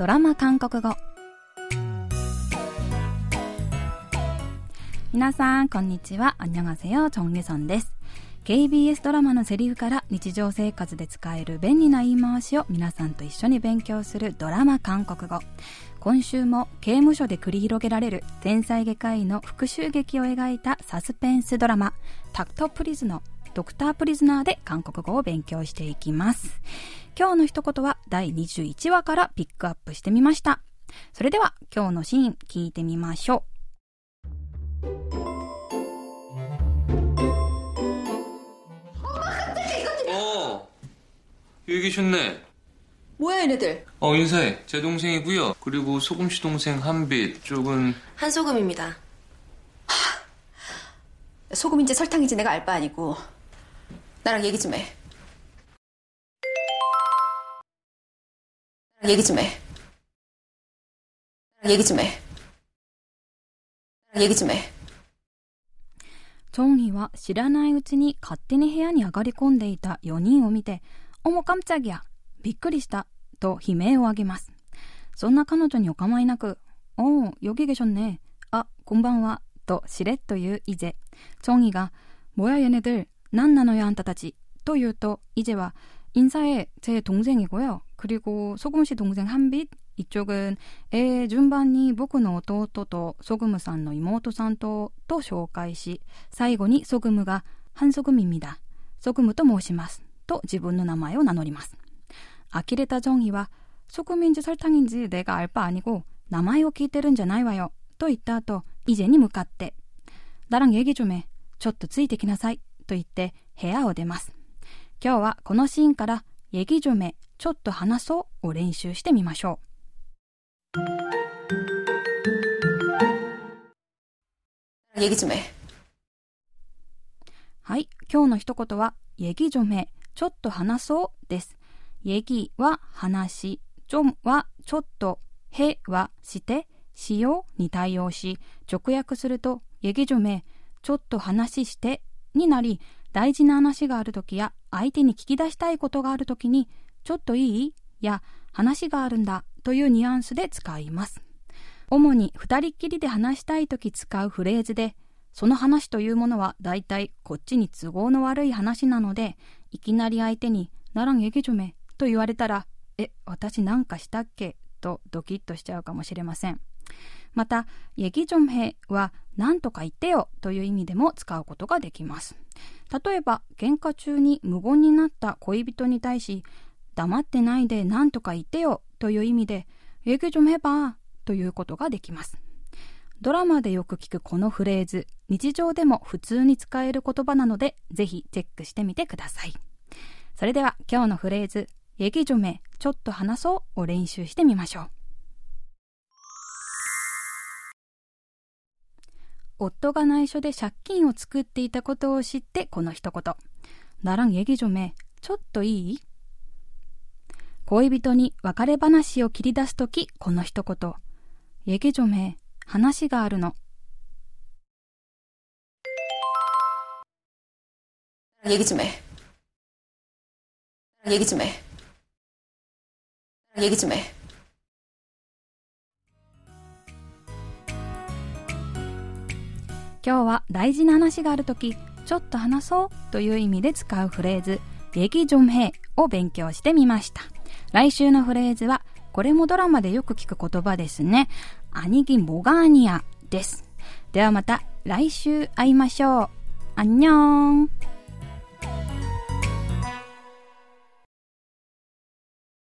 ドラマ韓国語。皆さんこんにちは。あんにゃがチョンゲソンです KBS ドラマのセリフから日常生活で使える便利な言い回しを皆さんと一緒に勉強するドラマ韓国語。今週も刑務所で繰り広げられる天才外科医の復讐劇を描いたサスペンスドラマタクトプリズノドクタープリズナーで韓国語を勉強していきます。今日の一言は第21話からピックアップしてみました。それでは今日のシーン聞いてみましょう。어, 여기 계셨네. 뭐야 얘네들? 어, 인사해. 제 동생이고요. 그리고 소금 씨 동생 한빛 쪽은 한소금입니다. 소금인지 설탕인지 내가 알 바 아니고 나랑 얘기 좀 해. 얘기 좀 해. 나랑 얘기 좀 해. 나랑 얘기 좀 해. チョンヒは知らないうちに勝手に部屋に上がり込んでいた4人を見て、おもかんちゃぎや、びっくりした、と悲鳴を上げます。そんな彼女にお構いなく、おう、よぎげしょんね。あ、こんばんは、としれっと言うイゼ。チョンヒが、もや얘네들何なのよあんたたち。と言うと、イゼは、 인사해제동생이고요그리고소금씨동생한빛이쪽은에준반に僕の弟とソグムさんの妹さんとと紹介し、最後にソグムが한소금입니다ソグムと申します。と自分の名前を名乗ります。呆れたジョンヒは、ソグ인지설탕인지내가알바아니고名前を聞いてるんじゃないわよ。と言った後、イゼに向かって、나랑얘기좀 해。 ちょっとついてきなさい。と言って部屋を出ます。 今日はこのシーンから얘기좀 해、 ちょっと話そうを練習してみましょう。얘기좀 해。 はい、今日の一言は얘기좀 해、 ちょっと話そうです。얘기は話、좀はちょっと、へはして、しように対応し、直訳すると얘기좀 해、 ちょっと話してになり、大事な話があるときや 相手に聞き出したいことがあるときに、ちょっといい？や、話があるんだというニュアンスで使います。主に二人っきりで話したいとき使うフレーズで、その話というものはだいたいこっちに都合の悪い話なので、いきなり相手に、ならんえげじょめと言われたら、え、私なんかしたっけ？とドキッとしちゃうかもしれません。また、얘기좀 해は何とか言ってよという意味でも使うことができます。例えば、喧嘩中に無言になった恋人に対し、黙ってないで何とか言ってよという意味で、얘기좀해ばということができます。ドラマでよく聞くこのフレーズ、日常でも普通に使える言葉なので、ぜひチェックしてみてください。それでは今日のフレーズ、얘기 좀 해、 ちょっと話そうを練習してみましょう。 夫が内緒で借金を作っていたことを知ってこの一言。ならん얘기좀 해。 ちょっといい恋人に別れ話を切り出すとき、この一言。얘기좀 해。 話があるの。얘기좀 해。 얘기좀 해。 얘기좀 해。 今日は大事な話があるとき、ちょっと話そうという意味で使うフレーズ、劇좀해を勉強してみました。来週のフレーズは、これもドラマでよく聞く言葉ですね。アニギモガーニアです。ではまた来週会いましょう。アンニョン